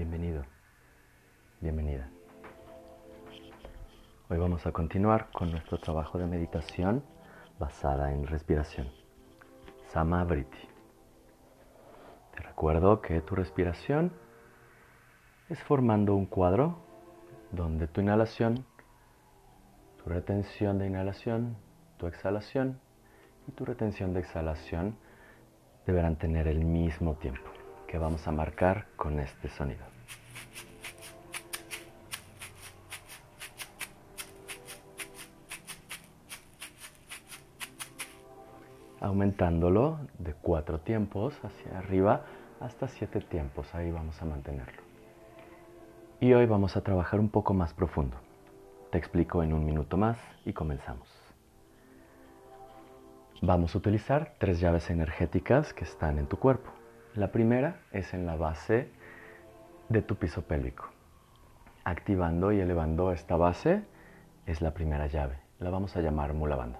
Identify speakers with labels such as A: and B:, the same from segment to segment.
A: Bienvenido, bienvenida. Hoy vamos a continuar con nuestro trabajo de meditación basada en respiración. Samavriti. Te recuerdo que tu respiración es formando un cuadro donde tu inhalación, tu retención de inhalación, tu exhalación y tu retención de exhalación deberán tener el mismo tiempo que vamos a marcar con este sonido. Aumentándolo de cuatro tiempos hacia arriba hasta siete tiempos, ahí vamos a mantenerlo. Y hoy vamos a trabajar un poco más profundo. Te explico en un minuto más y comenzamos. Vamos a utilizar tres llaves energéticas que están en tu cuerpo. La primera es en la base de tu piso pélvico. Activando y elevando esta base es la primera llave. La vamos a llamar mula banda.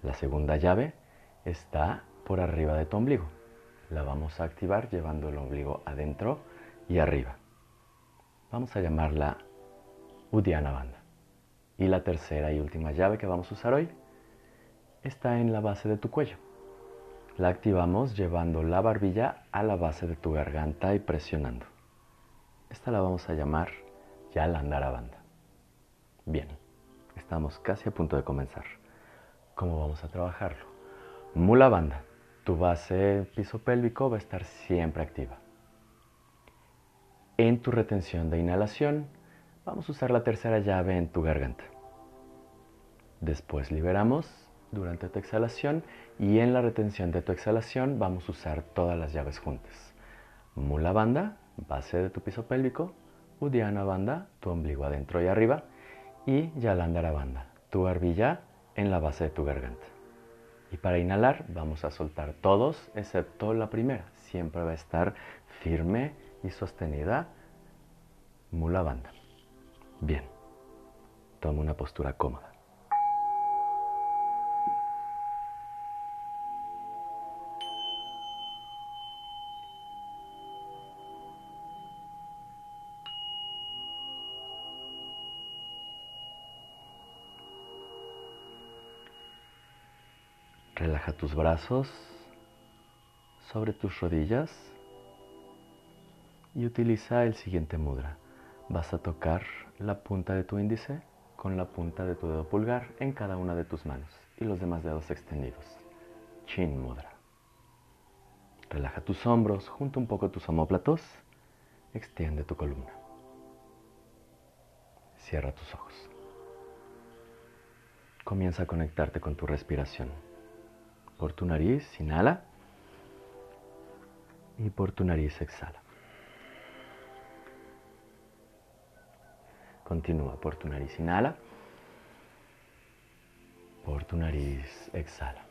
A: La segunda llave está por arriba de tu ombligo. La vamos a activar llevando el ombligo adentro y arriba. Vamos a llamarla Udiana Banda. Y la tercera y última llave que vamos a usar hoy está en la base de tu cuello. La activamos llevando la barbilla a la base de tu garganta y presionando. Esta la vamos a llamar Yalandara Banda. Bien, estamos casi a punto de comenzar. ¿Cómo vamos a trabajarlo? Mula Banda. Tu base piso pélvico va a estar siempre activa. En tu retención de inhalación, vamos a usar la tercera llave en tu garganta. Después liberamos durante tu exhalación y en la retención de tu exhalación vamos a usar todas las llaves juntas. Mula banda, base de tu piso pélvico, Udiana banda, tu ombligo adentro y arriba, y Yalandara banda, tu barbilla en la base de tu garganta. Y para inhalar vamos a soltar todos excepto la primera. Siempre va a estar firme y sostenida mula banda. Bien, toma una postura cómoda. Relaja tus brazos sobre tus rodillas y utiliza el siguiente mudra. Vas a tocar la punta de tu índice con la punta de tu dedo pulgar en cada una de tus manos y los demás dedos extendidos. Chin mudra. Relaja tus hombros, junta un poco tus omóplatos, extiende tu columna. Cierra tus ojos. Comienza a conectarte con tu respiración. Por tu nariz, inhala. Y por tu nariz, exhala. Continúa por tu nariz, inhala. Por tu nariz, exhala.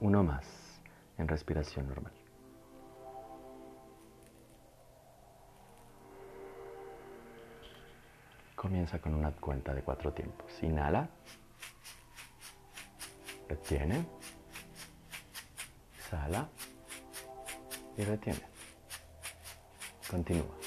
A: Uno más en respiración normal. Comienza con una cuenta de cuatro tiempos. Inhala. Retiene. Exhala. Y retiene. Continúa.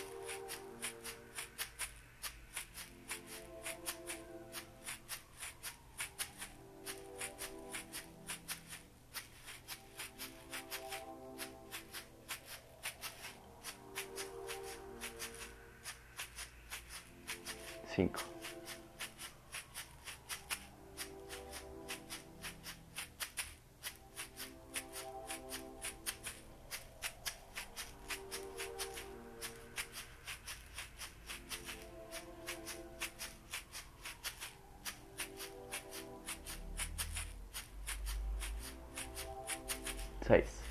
A: Só isso.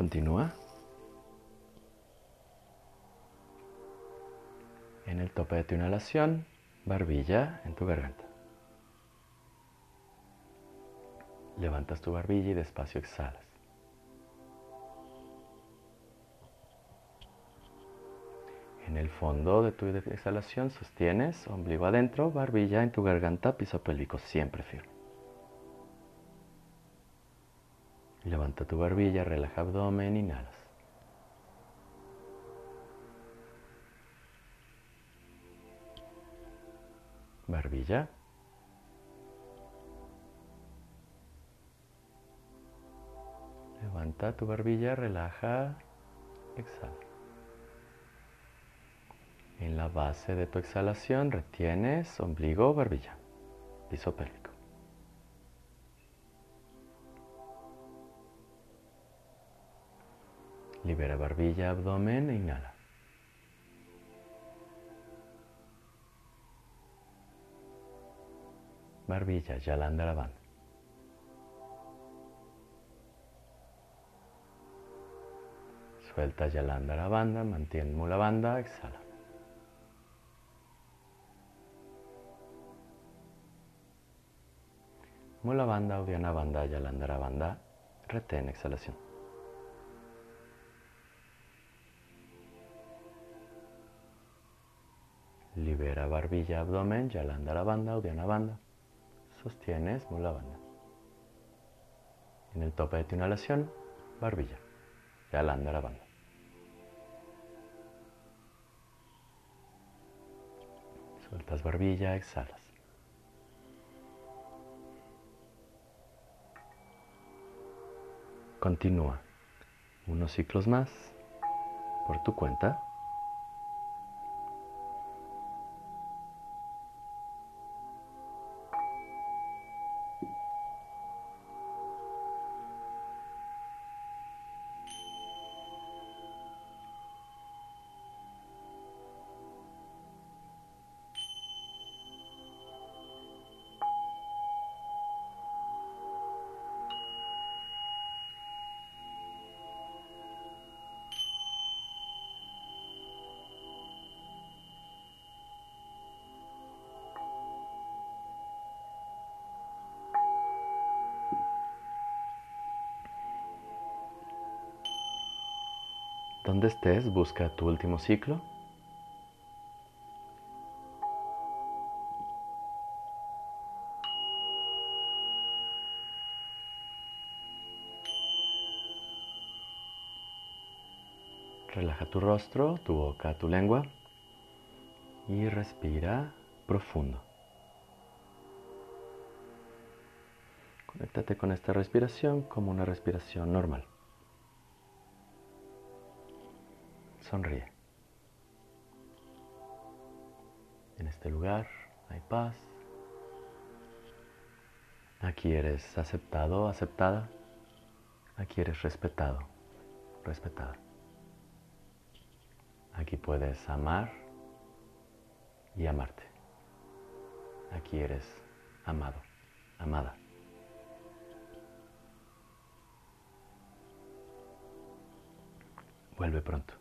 A: Continúa. En el tope de tu inhalación, barbilla en tu garganta. Levantas tu barbilla y despacio exhalas. En el fondo de tu exhalación sostienes ombligo adentro, barbilla en tu garganta, piso pélvico siempre firme. Levanta tu barbilla, relaja abdomen, inhalas. Barbilla. Levanta tu barbilla, relaja, exhala. En la base de tu exhalación retienes ombligo, barbilla, piso pélvico. Libera barbilla, abdomen e inhala. Barbilla, la banda. Suelta la banda, mantén mula banda, exhala. Mula banda, udiana banda, yalandara banda, retén exhalación. Libera barbilla, abdomen, yalanda la banda, udiana banda. Sostienes mula banda. En el tope de tu inhalación, barbilla, yalanda la banda. Sueltas barbilla, exhalas. Continúa unos ciclos más por tu cuenta. Donde estés, busca tu último ciclo. Relaja tu rostro, tu boca, tu lengua y respira profundo. Conéctate con esta respiración como una respiración normal. Sonríe. En este lugar hay paz. Aquí eres aceptado, aceptada. Aquí eres respetado, respetada. Aquí puedes amar y amarte. Aquí eres amado, amada. Vuelve pronto.